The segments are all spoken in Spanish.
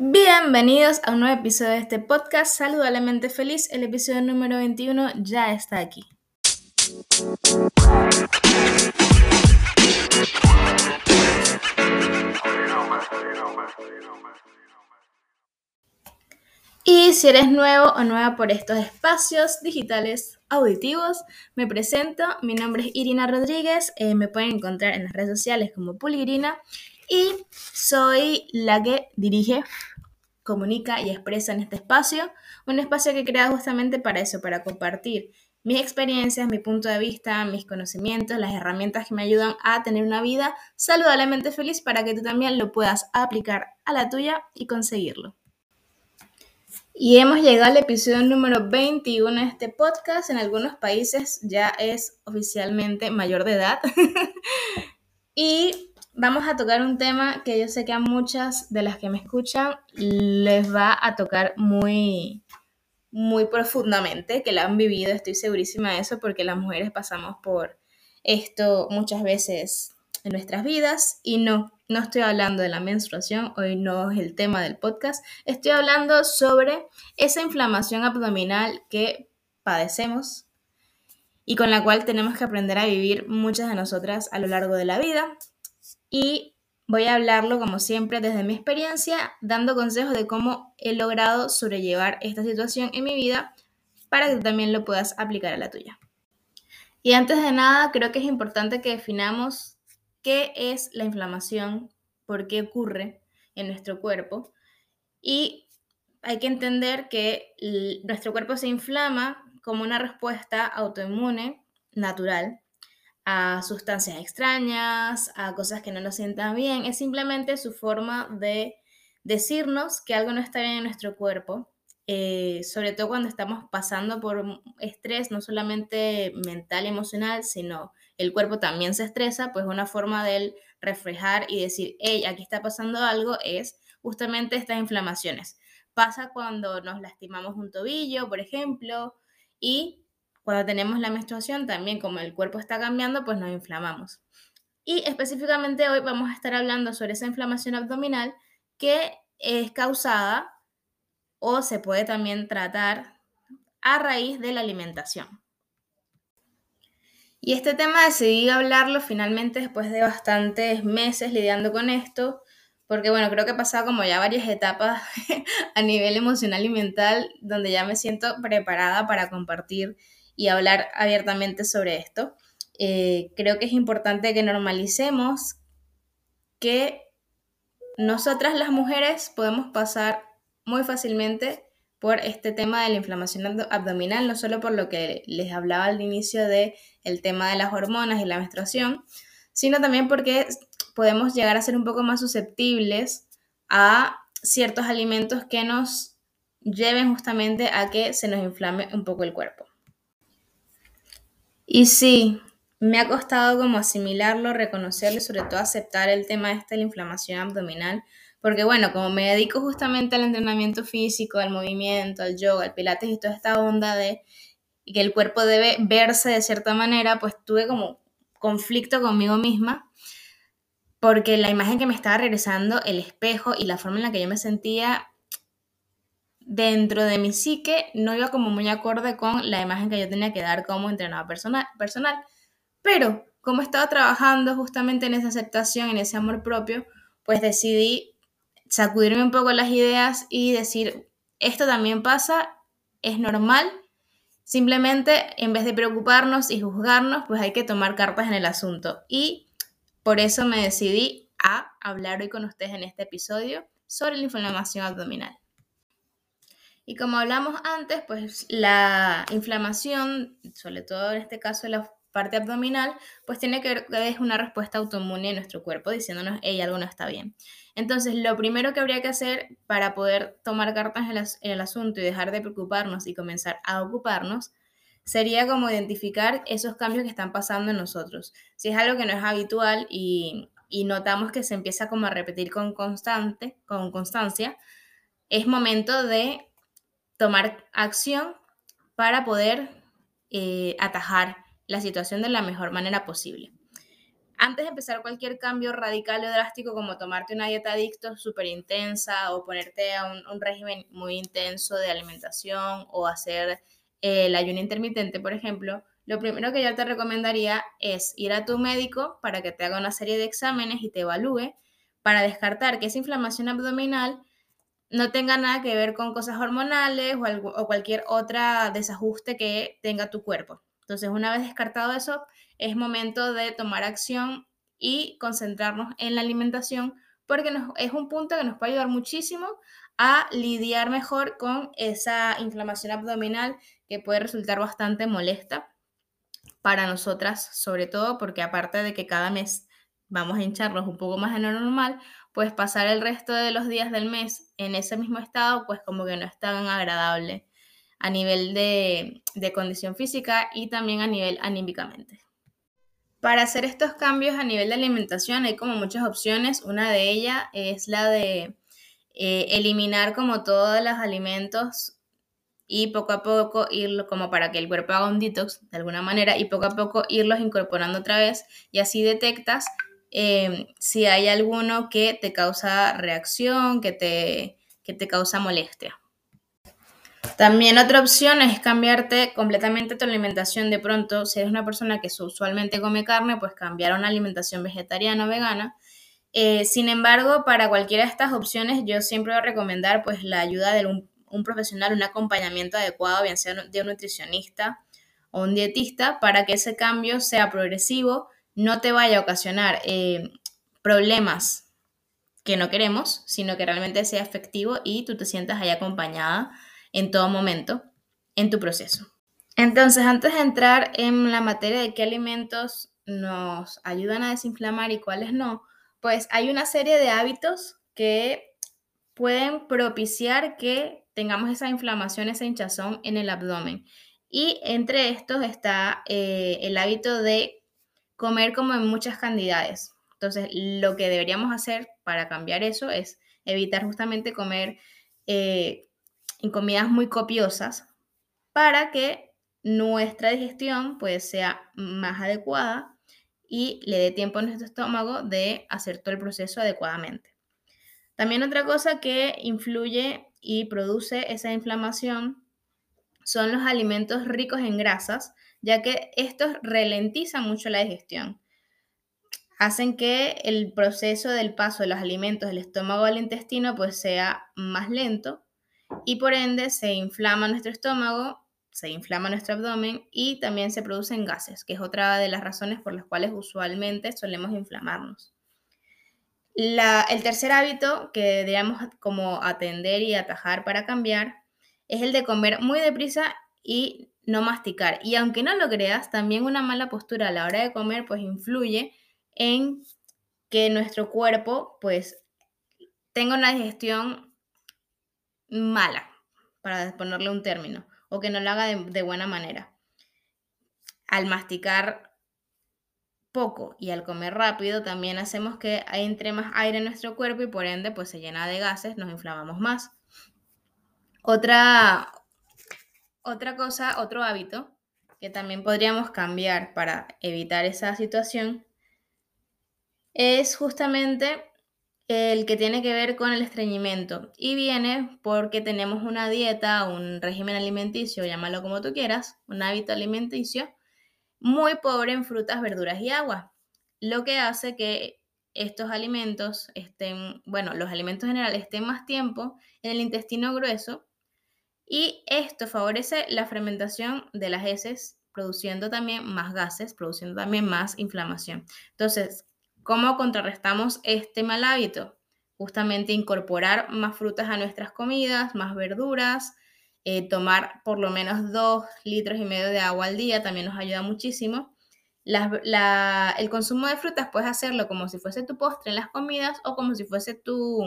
Bienvenidos a un nuevo episodio de este podcast Saludablemente Feliz. El episodio número 21 ya está aquí. Y si eres nuevo o nueva por estos espacios digitales auditivos, me presento. Mi nombre es Irina Rodríguez. Eh, me pueden encontrar en las redes sociales como Pulirina. Y soy la que dirige, comunica y expresa en este espacio. Un espacio que he creado justamente para eso, para compartir mis experiencias, mi punto de vista, mis conocimientos, las herramientas que me ayudan a tener una vida saludablemente feliz para que tú también lo puedas aplicar a la tuya y conseguirlo. Y hemos llegado al episodio número 21 de este podcast. En algunos países ya es oficialmente mayor de edad. y vamos a tocar un tema que yo sé que a muchas de las que me escuchan les va a tocar muy, muy profundamente, que la han vivido, estoy segurísima de eso, porque las mujeres pasamos por esto muchas veces en nuestras vidas y no, no estoy hablando de la menstruación, hoy no es el tema del podcast, estoy hablando sobre esa inflamación abdominal que padecemos y con la cual tenemos que aprender a vivir muchas de nosotras a lo largo de la vida. Y voy a hablarlo como siempre desde mi experiencia, dando consejos de cómo he logrado sobrellevar esta situación en mi vida para que tú también lo puedas aplicar a la tuya. Y antes de nada, creo que es importante que definamos qué es la inflamación, por qué ocurre en nuestro cuerpo. Y hay que entender que nuestro cuerpo se inflama como una respuesta autoinmune natural a sustancias extrañas, a cosas que no nos sientan bien. Es simplemente su forma de decirnos que algo no está bien en nuestro cuerpo, eh, sobre todo cuando estamos pasando por estrés, no solamente mental emocional, sino el cuerpo también se estresa, pues una forma de reflejar y decir, hey, aquí está pasando algo, es justamente estas inflamaciones. Pasa cuando nos lastimamos un tobillo, por ejemplo, y cuando tenemos la menstruación también, como el cuerpo está cambiando, pues nos inflamamos. Y específicamente hoy vamos a estar hablando sobre esa inflamación abdominal que es causada o se puede también tratar a raíz de la alimentación. Y este tema decidí hablarlo finalmente después de bastantes meses lidiando con esto, porque bueno, creo que he pasado como ya varias etapas a nivel emocional y mental donde ya me siento preparada para compartir y hablar abiertamente sobre esto. Eh, creo que es importante que normalicemos que nosotras las mujeres podemos pasar muy fácilmente por este tema de la inflamación abdominal, no solo por lo que les hablaba al inicio de tema de las hormonas y la menstruación, sino también porque podemos llegar a ser un poco más susceptibles a ciertos alimentos que nos lleven justamente a que se nos inflame un poco el cuerpo. Y sí, me ha costado como asimilarlo, reconocerlo y sobre todo aceptar el tema este de la inflamación abdominal, porque bueno, como me dedico justamente al entrenamiento físico, al movimiento, al yoga, al pilates y toda esta onda de que el cuerpo debe verse de cierta manera, pues tuve como conflicto conmigo misma, porque la imagen que me estaba regresando, el espejo y la forma en la que yo me sentía dentro de mi psique no iba como muy acorde con la imagen que yo tenía que dar como entrenador personal, personal. Pero como estaba trabajando justamente en esa aceptación, en ese amor propio, pues decidí sacudirme un poco las ideas y decir, esto también pasa, es normal, simplemente en vez de preocuparnos y juzgarnos, pues hay que tomar cartas en el asunto. Y por eso me decidí a hablar hoy con ustedes en este episodio sobre la inflamación abdominal. Y como hablamos antes, pues la inflamación, sobre todo en este caso la parte abdominal, pues tiene que ver, es una respuesta autoinmune en nuestro cuerpo diciéndonos, hey, algo no está bien. Entonces, lo primero que habría que hacer para poder tomar cartas en el, asunto y dejar de preocuparnos y comenzar a ocuparnos, sería como identificar esos cambios que están pasando en nosotros. Si es algo que no es habitual y, y notamos que se empieza como a repetir con, constante, con constancia, es momento de tomar acción para poder eh, atajar la situación de la mejor manera posible. antes de empezar cualquier cambio radical o drástico como tomarte una dieta adicto súper intensa o ponerte a un, régimen muy intenso de alimentación o hacer eh, el ayuno intermitente, por ejemplo, lo primero que yo te recomendaría es ir a tu médico para que te haga una serie de exámenes y te evalúe para descartar que esa inflamación abdominal no tenga nada que ver con cosas hormonales o, cualquier otra desajuste que tenga tu cuerpo. Entonces, una vez descartado eso, es momento de tomar acción y concentrarnos en la alimentación porque es un punto que nos puede ayudar muchísimo a lidiar mejor con esa inflamación abdominal que puede resultar bastante molesta para nosotras, sobre todo porque aparte de que cada mes vamos a hincharnos un poco más de lo normal, pues pasar el resto de los días del mes en ese mismo estado, pues como que no es tan agradable a nivel de, condición física y también a nivel anímicamente. Para hacer estos cambios a nivel de alimentación hay como muchas opciones. Una de ellas es la de eh, eliminar como todos los alimentos y poco a poco irlo como para que el cuerpo haga un detox de alguna manera y poco a poco irlos incorporando otra vez y así detectas em, si hay alguno que te causa reacción, que te, que te causa molestia. También otra opción es cambiarte completamente tu alimentación de pronto. Si eres una persona que usualmente come carne, pues cambiar a una alimentación vegetariana o vegana. Eh, sin embargo, para cualquiera de estas opciones, yo siempre voy a recomendar pues la ayuda de un, profesional, un acompañamiento adecuado, bien sea de un nutricionista o un dietista, para que ese cambio sea progresivo, no te vaya a ocasionar eh, problemas que no queremos, sino que realmente sea efectivo y tú te sientas ahí acompañada en todo momento en tu proceso. Entonces, antes de entrar en la materia de qué alimentos nos ayudan a desinflamar y cuáles no, pues hay una serie de hábitos que pueden propiciar que tengamos esa inflamación, esa hinchazón en el abdomen. Y entre estos está eh, el hábito de comer como en muchas cantidades. Entonces, lo que deberíamos hacer para cambiar eso es evitar justamente comer eh, en comidas muy copiosas para que nuestra digestión pues sea más adecuada y le dé tiempo a nuestro estómago de hacer todo el proceso adecuadamente. También otra cosa que influye y produce esa inflamación son los alimentos ricos en grasas, ya que estos ralentizan mucho la digestión. Hacen que el proceso del paso de los alimentos del estómago al intestino pues sea más lento y por ende se inflama nuestro estómago, se inflama nuestro abdomen y también se producen gases, que es otra de las razones por las cuales usualmente solemos inflamarnos. el tercer hábito que deberíamos como atender y atajar para cambiar es el de comer muy deprisa y no masticar. Y aunque no lo creas, también una mala postura a la hora de comer pues influye en que nuestro cuerpo pues tenga una digestión mala, para ponerle un término, o que no lo haga de, buena manera. Al masticar poco y al comer rápido también hacemos que entre más aire en nuestro cuerpo y por ende pues se llena de gases, nos inflamamos más. Otra, otra cosa, otro hábito que también podríamos cambiar para evitar esa situación es justamente el que tiene que ver con el estreñimiento. Y viene porque tenemos una dieta, un régimen alimenticio, llámalo como tú quieras, un hábito alimenticio muy pobre en frutas, verduras y agua, lo que hace que estos alimentos estén, bueno, los alimentos en general estén más tiempo en el intestino grueso y esto favorece la fermentación de las heces, produciendo también más gases, produciendo también más inflamación. Entonces, ¿Cómo contrarrestamos este mal hábito? Justamente incorporar más frutas a nuestras comidas, más verduras, eh, tomar por lo menos dos litros y medio de agua al día también nos ayuda muchísimo. el consumo de frutas puedes hacerlo como si fuese tu postre en las comidas o como si fuese tu,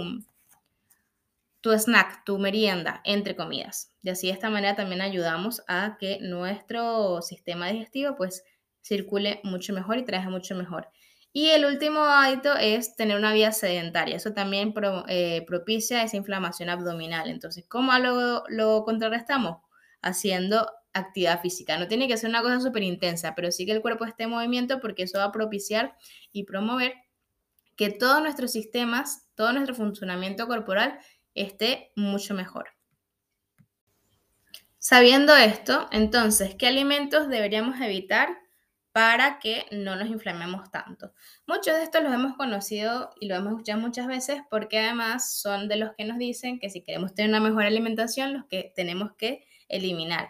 tu snack, tu merienda entre comidas. Y así de esta manera también ayudamos a que nuestro sistema digestivo pues circule mucho mejor y trabaje mucho mejor. Y el último hábito es tener una vida sedentaria. Eso también eh, propicia esa inflamación abdominal. Entonces, ¿cómo lo, lo contrarrestamos? haciendo actividad física. No tiene que ser una cosa súper intensa, pero sí que el cuerpo esté en movimiento porque eso va a propiciar y promover que todos nuestros sistemas, todo nuestro funcionamiento corporal esté mucho mejor. Sabiendo esto, entonces, ¿qué alimentos deberíamos evitar para que no nos inflamemos tanto? Muchos de estos los hemos conocido y lo hemos escuchado muchas veces porque además son de los que nos dicen que si queremos tener una mejor alimentación, los que tenemos que eliminar.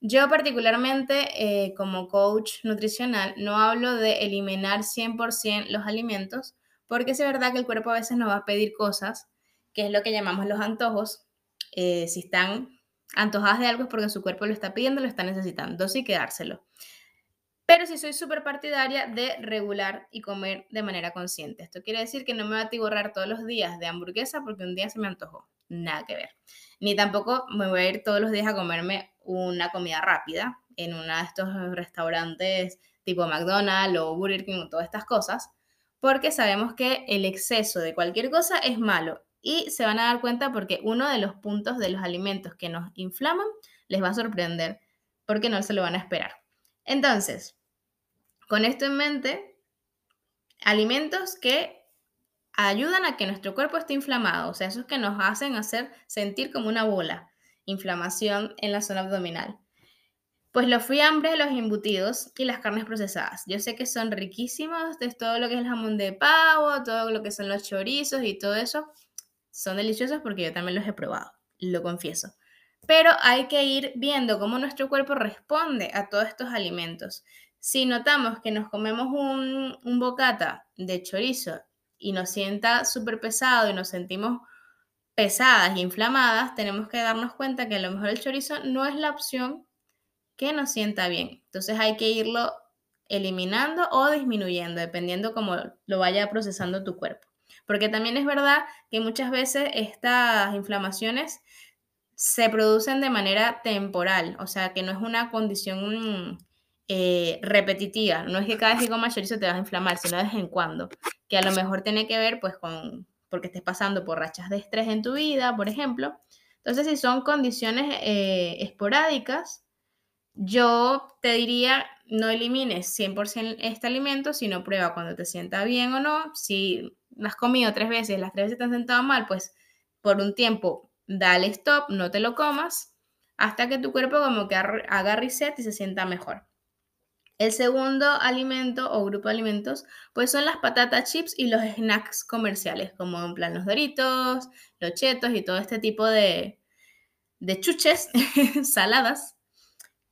Yo particularmente eh, como coach nutricional no hablo de eliminar 100% los alimentos porque es verdad que el cuerpo a veces nos va a pedir cosas, que es lo que llamamos los antojos. Eh, si están antojadas de algo es porque su cuerpo lo está pidiendo, lo está necesitando, sí quedárselo. Pero si soy súper partidaria de regular y comer de manera consciente. Esto quiere decir que no me voy a atiborrar todos los días de hamburguesa porque un día se me antojó. Nada que ver. Ni tampoco me voy a ir todos los días a comerme una comida rápida en uno de estos restaurantes tipo McDonald's o Burger King o todas estas cosas, porque sabemos que el exceso de cualquier cosa es malo y se van a dar cuenta porque uno de los puntos de los alimentos que nos inflaman les va a sorprender porque no se lo van a esperar. Entonces, con esto en mente, alimentos que ayudan a que nuestro cuerpo esté inflamado, o sea, esos que nos hacen hacer sentir como una bola, inflamación en la zona abdominal. Pues los fiambres, los embutidos y las carnes procesadas. Yo sé que son riquísimos, de todo lo que es el jamón de pavo, todo lo que son los chorizos y todo eso, son deliciosos porque yo también los he probado, lo confieso. Pero hay que ir viendo cómo nuestro cuerpo responde a todos estos alimentos. Si notamos que nos comemos un, bocata de chorizo y nos sienta súper pesado y nos sentimos pesadas e inflamadas, tenemos que darnos cuenta que a lo mejor el chorizo no es la opción que nos sienta bien. Entonces hay que irlo eliminando o disminuyendo, dependiendo cómo lo vaya procesando tu cuerpo. Porque también es verdad que muchas veces estas inflamaciones se producen de manera temporal, o sea, que no es una condición eh, repetitiva, no es que cada vez que comas chorizo te vas a inflamar, sino de vez en cuando, que a lo mejor tiene que ver pues con, porque estés pasando por rachas de estrés en tu vida, por ejemplo. Entonces, si son condiciones eh, esporádicas, yo te diría, no elimines 100% este alimento, sino prueba cuando te sienta bien o no. Si has comido tres veces, las tres veces te han sentado mal, pues por un tiempo dale stop, no te lo comas, hasta que tu cuerpo como que haga reset y se sienta mejor. El segundo alimento o grupo de alimentos, pues son las patatas chips y los snacks comerciales, como en plan los doritos, los chetos y todo este tipo de, de chuches saladas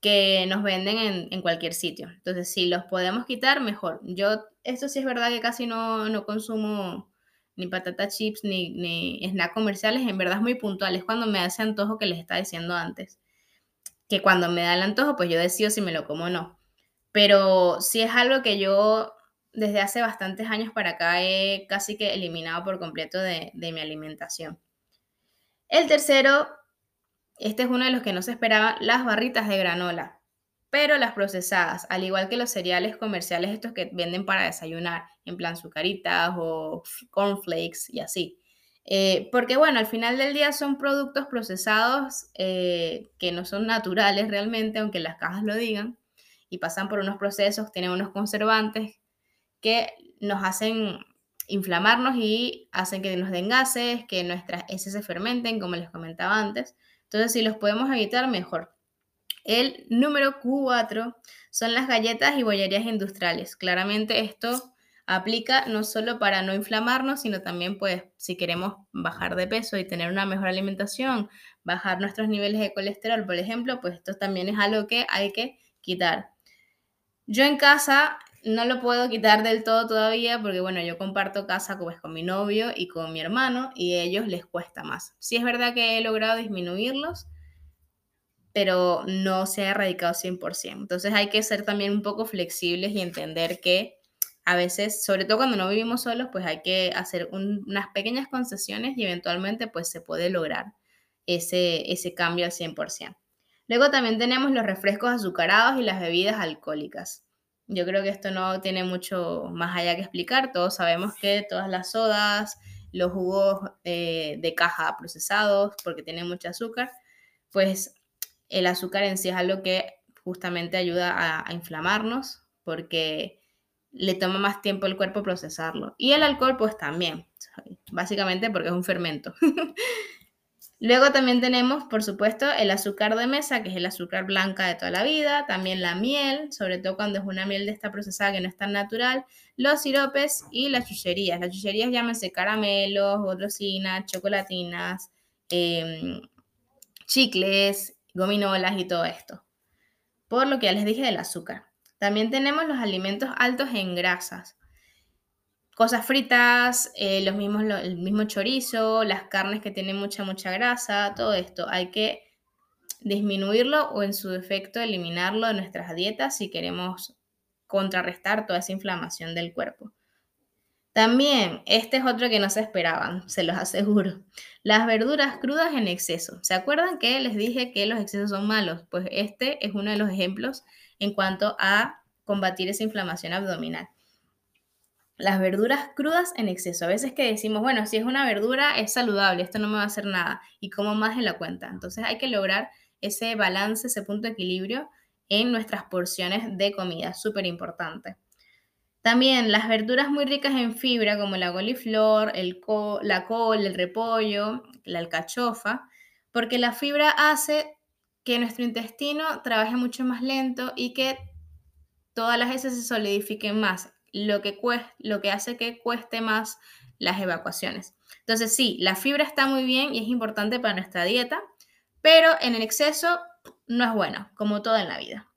que nos venden en, cualquier sitio. Entonces, si los podemos quitar, mejor. Yo, esto sí es verdad que casi no, no consumo ni patata chips ni, ni snacks comerciales, en verdad es muy puntual, es cuando me hace antojo que les estaba diciendo antes. Que cuando me da el antojo, pues yo decido si me lo como o no. Pero si es algo que yo desde hace bastantes años para acá he casi que eliminado por completo de, de mi alimentación. El tercero este es uno de los que no se esperaba, las barritas de granola, pero las procesadas, al igual que los cereales comerciales estos que venden para desayunar, en plan sucaritas o cornflakes y así. Eh, porque bueno, al final del día son productos procesados eh, que no son naturales realmente, aunque las cajas lo digan, y pasan por unos procesos, tienen unos conservantes que nos hacen inflamarnos y hacen que nos den gases, que nuestras heces se fermenten, como les comentaba antes. Entonces, si los podemos evitar, mejor. El número cuatro son las galletas y bollerías industriales. Claramente esto aplica no solo para no inflamarnos, sino también pues si queremos bajar de peso y tener una mejor alimentación, bajar nuestros niveles de colesterol, por ejemplo, pues esto también es algo que hay que quitar. Yo en casa no lo puedo quitar del todo todavía porque, bueno, yo comparto casa pues, con mi novio y con mi hermano y a ellos les cuesta más. Sí es verdad que he logrado disminuirlos, pero no se ha erradicado 100%. Entonces hay que ser también un poco flexibles y entender que a veces, sobre todo cuando no vivimos solos, pues hay que hacer unas pequeñas concesiones y eventualmente pues se puede lograr ese, ese cambio al 100%. Luego también tenemos los refrescos azucarados y las bebidas alcohólicas. Yo creo que esto no tiene mucho más allá que explicar. Todos sabemos que todas las sodas, los jugos eh, de caja procesados, porque tienen mucho azúcar, pues el azúcar en sí es algo que justamente ayuda a, a inflamarnos porque le toma más tiempo el cuerpo procesarlo. Y el alcohol pues también, básicamente porque es un fermento. Luego también tenemos, por supuesto, el azúcar de mesa, que es el azúcar blanca de toda la vida, también la miel, sobre todo cuando es una miel de esta procesada que no es tan natural, los siropes y las chucherías. Las chucherías llámense caramelos, golosinas, chocolatinas, em, chicles, gominolas y todo esto. Por lo que ya les dije del azúcar. También tenemos los alimentos altos en grasas cosas fritas, eh, los mismos, el mismo chorizo, las carnes que tienen mucha, mucha grasa, todo esto. Hay que disminuirlo o en su defecto eliminarlo de nuestras dietas si queremos contrarrestar toda esa inflamación del cuerpo. También, este es otro que no se esperaban, se los aseguro. Las verduras crudas en exceso. ¿Se acuerdan que les dije que los excesos son malos? Pues este es uno de los ejemplos en cuanto a combatir esa inflamación abdominal las verduras crudas en exceso. A veces que decimos, bueno, si es una verdura es saludable, esto no me va a hacer nada y como más en la cuenta. Entonces hay que lograr ese balance, ese punto de equilibrio en nuestras porciones de comida, súper importante. También las verduras muy ricas en fibra como la coliflor, el la col, el repollo, la alcachofa, porque la fibra hace que nuestro intestino trabaje mucho más lento y que todas las heces se solidifiquen más lo que, lo que hace que cueste más las evacuaciones. Entonces, sí, la fibra está muy bien y es importante para nuestra dieta, pero en el exceso no es bueno, como todo en la vida.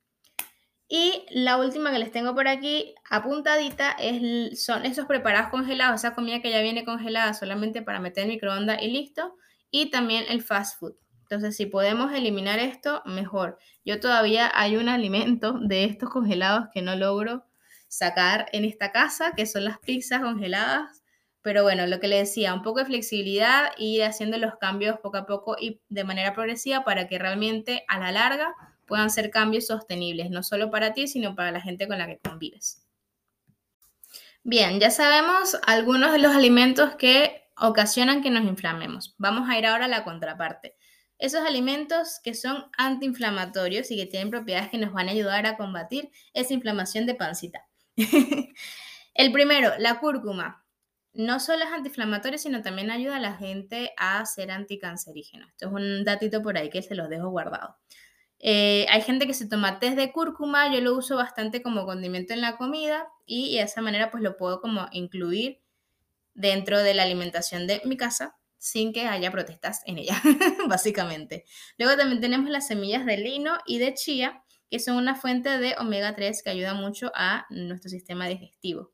Y la última que les tengo por aquí apuntadita es, son esos preparados congelados, esa comida que ya viene congelada solamente para meter en microondas y listo. Y también el fast food. Entonces, si podemos eliminar esto, mejor. Yo todavía hay un alimento de estos congelados que no logro sacar en esta casa, que son las pizzas congeladas. Pero bueno, lo que le decía, un poco de flexibilidad ir haciendo los cambios poco a poco y de manera progresiva para que realmente a la larga puedan ser cambios sostenibles, no solo para ti, sino para la gente con la que convives. Bien, ya sabemos algunos de los alimentos que ocasionan que nos inflamemos. Vamos a ir ahora a la contraparte. Esos alimentos que son antiinflamatorios y que tienen propiedades que nos van a ayudar a combatir esa inflamación de pancita. el primero, la cúrcuma. No solo es antiinflamatorio, sino también ayuda a la gente a ser anticancerígeno. Esto es un datito por ahí que se los dejo guardado. Eh, hay gente que se toma test de cúrcuma, yo lo uso bastante como condimento en la comida y, de esa manera pues lo puedo como incluir dentro de la alimentación de mi casa sin que haya protestas en ella, básicamente. Luego también tenemos las semillas de lino y de chía, que son una fuente de omega 3 que ayuda mucho a nuestro sistema digestivo.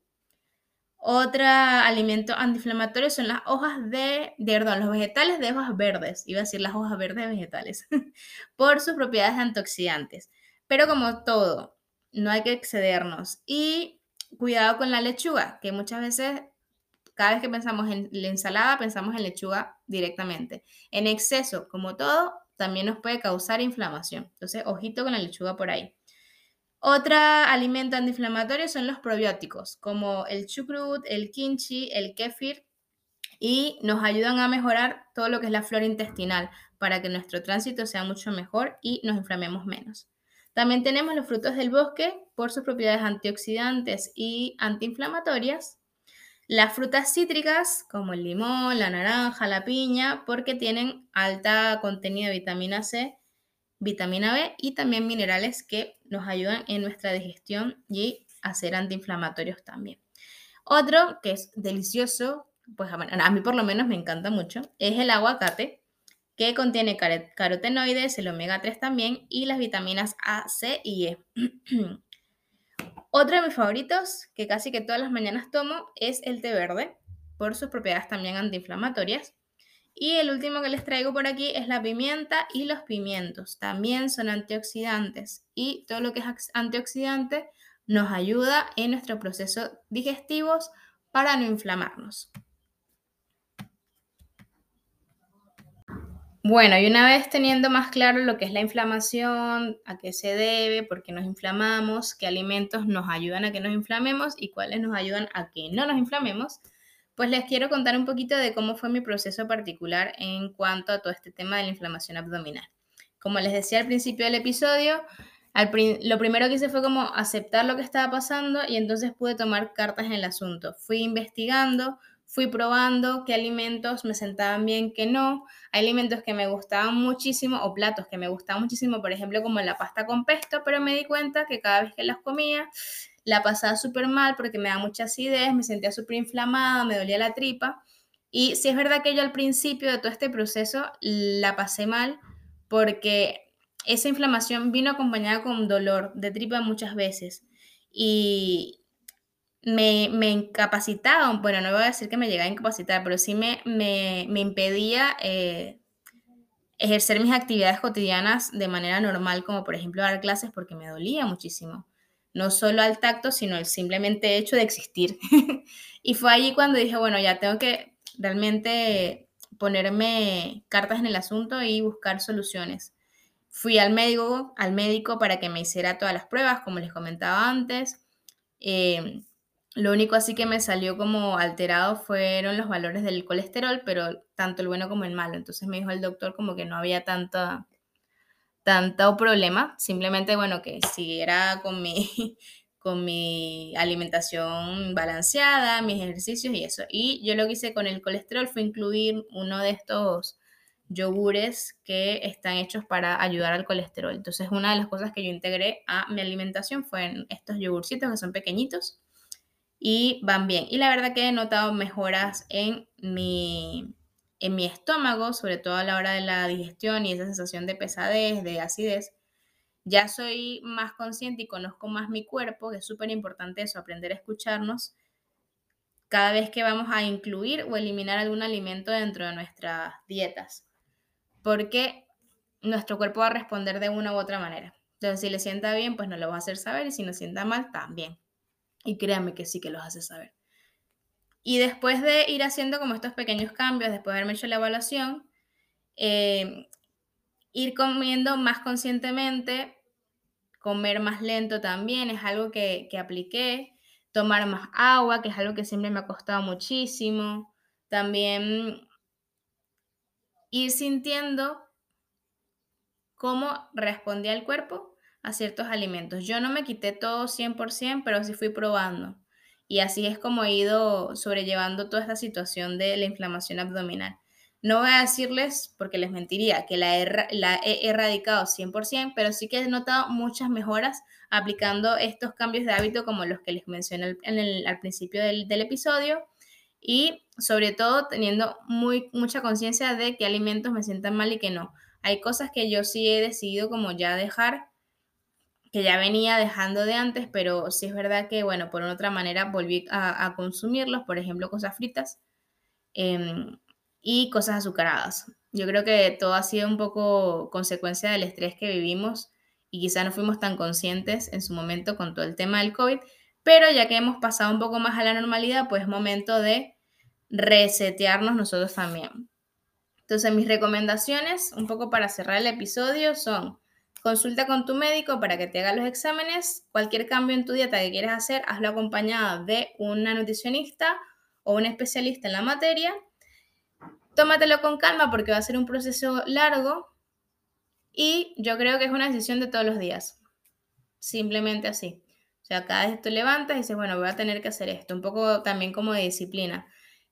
Otro alimento antiinflamatorio son las hojas de, perdón, los vegetales de hojas verdes, iba a decir las hojas verdes vegetales, por sus propiedades antioxidantes. Pero como todo, no hay que excedernos. Y cuidado con la lechuga, que muchas veces, cada vez que pensamos en la ensalada, pensamos en lechuga directamente. En exceso, como todo, también nos puede causar inflamación. Entonces, ojito con la lechuga por ahí. Otro alimento antiinflamatorio son los probióticos, como el chucrut, el kimchi, el kefir, y nos ayudan a mejorar todo lo que es la flora intestinal para que nuestro tránsito sea mucho mejor y nos inflamemos menos. También tenemos los frutos del bosque por sus propiedades antioxidantes y antiinflamatorias las frutas cítricas, como el limón, la naranja, la piña, porque tienen alta contenido de vitamina C, vitamina B y también minerales que nos ayudan en nuestra digestión y a ser antiinflamatorios también. Otro que es delicioso, pues a mí por lo menos me encanta mucho, es el aguacate, que contiene carotenoides, el omega 3 también y las vitaminas A, C y E. Otro de mis favoritos, que casi que todas las mañanas tomo, es el té verde, por sus propiedades también antiinflamatorias. Y el último que les traigo por aquí es la pimienta y los pimientos. También son antioxidantes y todo lo que es antioxidante nos ayuda en nuestro proceso digestivos para no inflamarnos. Bueno, y una vez teniendo más claro lo que es la inflamación, a qué se debe, por qué nos inflamamos, qué alimentos nos ayudan a que nos inflamemos y cuáles nos ayudan a que no nos inflamemos, pues les quiero contar un poquito de cómo fue mi proceso particular en cuanto a todo este tema de la inflamación abdominal. como les decía al principio del episodio, lo primero que hice fue como aceptar lo que estaba pasando y entonces pude tomar cartas en el asunto. Fui investigando, fui probando qué alimentos me sentaban bien, qué no. Hay alimentos que me gustaban muchísimo o platos que me gustaban muchísimo, por ejemplo, como la pasta con pesto, pero me di cuenta que cada vez que las comía la pasaba súper mal porque me da mucha acidez, me sentía súper inflamada, me dolía la tripa. Y si es verdad que yo al principio de todo este proceso la pasé mal porque esa inflamación vino acompañada con dolor de tripa muchas veces. Y, me, me, incapacitaba, bueno, no voy a decir que me llegaba a incapacitar, pero sí me, me, me impedía eh, ejercer mis actividades cotidianas de manera normal, como por ejemplo dar clases, porque me dolía muchísimo. No solo al tacto, sino el simplemente hecho de existir. y fue allí cuando dije, bueno, ya tengo que realmente ponerme cartas en el asunto y buscar soluciones. Fui al médico, al médico para que me hiciera todas las pruebas, como les comentaba antes. Eh, lo único así que me salió como alterado fueron los valores del colesterol, pero tanto el bueno como el malo. Entonces me dijo el doctor como que no había tanta, tanto problema, simplemente bueno que siguiera con mi, con mi alimentación balanceada, mis ejercicios y eso. Y yo lo que hice con el colesterol fue incluir uno de estos yogures que están hechos para ayudar al colesterol. Entonces una de las cosas que yo integré a mi alimentación fue estos yogurcitos que son pequeñitos y van bien. Y la verdad que he notado mejoras en mi, en mi estómago, sobre todo a la hora de la digestión y esa sensación de pesadez, de acidez. Ya soy más consciente y conozco más mi cuerpo, que es súper importante eso, aprender a escucharnos cada vez que vamos a incluir o eliminar algún alimento dentro de nuestras dietas. Porque nuestro cuerpo va a responder de una u otra manera. Entonces, si le sienta bien, pues nos lo va a hacer saber y si nos sienta mal, también. Y créanme que sí que los hace saber. Y después de ir haciendo como estos pequeños cambios, después de haberme hecho la evaluación, eh, ir comiendo más conscientemente, comer más lento también es algo que, que apliqué, tomar más agua, que es algo que siempre me ha costado muchísimo, también ir sintiendo cómo respondía el cuerpo a ciertos alimentos. Yo no me quité todo 100%, pero sí fui probando. Y así es como he ido sobrellevando toda esta situación de la inflamación abdominal. No voy a decirles, porque les mentiría, que la he, la he erradicado 100%, pero sí que he notado muchas mejoras aplicando estos cambios de hábito como los que les mencioné al principio del, del, episodio y sobre todo teniendo muy, mucha conciencia de qué alimentos me sientan mal y que no. Hay cosas que yo sí he decidido como ya dejar que ya venía dejando de antes, pero sí es verdad que, bueno, por otra manera volví a, consumirlos, por ejemplo, cosas fritas em, y cosas azucaradas. Yo creo que todo ha sido un poco consecuencia del estrés que vivimos y quizá no fuimos tan conscientes en su momento con todo el tema del COVID, pero ya que hemos pasado un poco más a la normalidad, pues es momento de resetearnos nosotros también. Entonces, mis recomendaciones, un poco para cerrar el episodio, son Consulta con tu médico para que te haga los exámenes. Cualquier cambio en tu dieta que quieras hacer, hazlo acompañado de una nutricionista o un especialista en la materia. Tómatelo con calma porque va a ser un proceso largo y yo creo que es una decisión de todos los días. Simplemente así. O sea, cada vez te levantas y dices, bueno, voy a tener que hacer esto. Un poco también como de disciplina.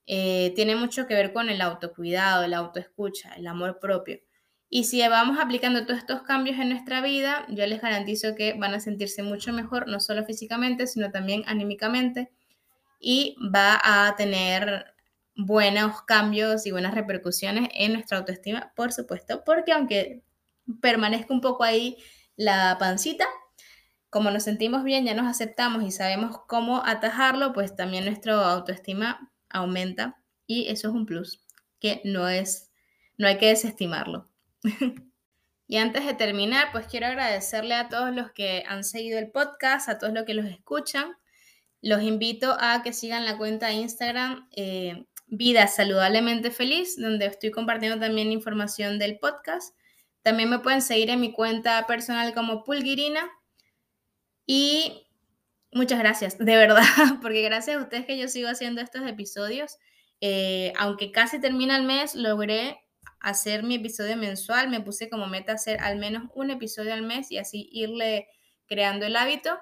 Eh, tiene mucho que ver con el autocuidado, la autoescucha, el amor propio. Y si vamos aplicando todos estos cambios en nuestra vida, yo les garantizo que van a sentirse mucho mejor, no solo físicamente, sino también anímicamente. Y va a tener buenos cambios y buenas repercusiones en nuestra autoestima, por supuesto, porque aunque permanezca un poco ahí la pancita, como nos sentimos bien, ya nos aceptamos y sabemos cómo atajarlo, pues también nuestra autoestima aumenta y eso es un plus que no es, no hay que desestimarlo. y antes de terminar, pues quiero agradecerle a todos los que han seguido el podcast, a todos los que los escuchan. Los invito a que sigan la cuenta de Instagram eh, Vida Saludablemente Feliz, donde estoy compartiendo también información del podcast. También me pueden seguir en mi cuenta personal como Pulguirina. Y muchas gracias, de verdad, porque gracias a ustedes que yo sigo haciendo estos episodios. Eh, aunque casi termina el mes, logré hacer mi episodio mensual. Me puse como meta hacer al menos un episodio al mes y así irle creando el hábito,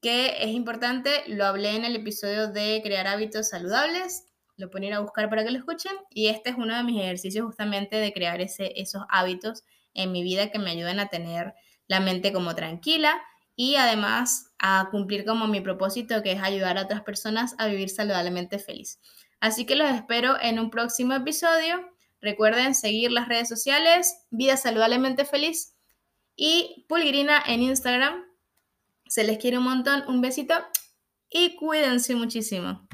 que es importante. Lo hablé en el episodio de crear hábitos saludables. Lo ir a buscar para que lo escuchen. Y este es uno de mis ejercicios justamente de crear ese, esos hábitos en mi vida que me ayuden a tener la mente como tranquila y además a cumplir como mi propósito que es ayudar a otras personas a vivir saludablemente feliz. Así que los espero en un próximo episodio. Recuerden seguir las redes sociales, Vida Saludablemente Feliz y Pulgrina en Instagram. Se les quiere un montón, un besito y cuídense muchísimo.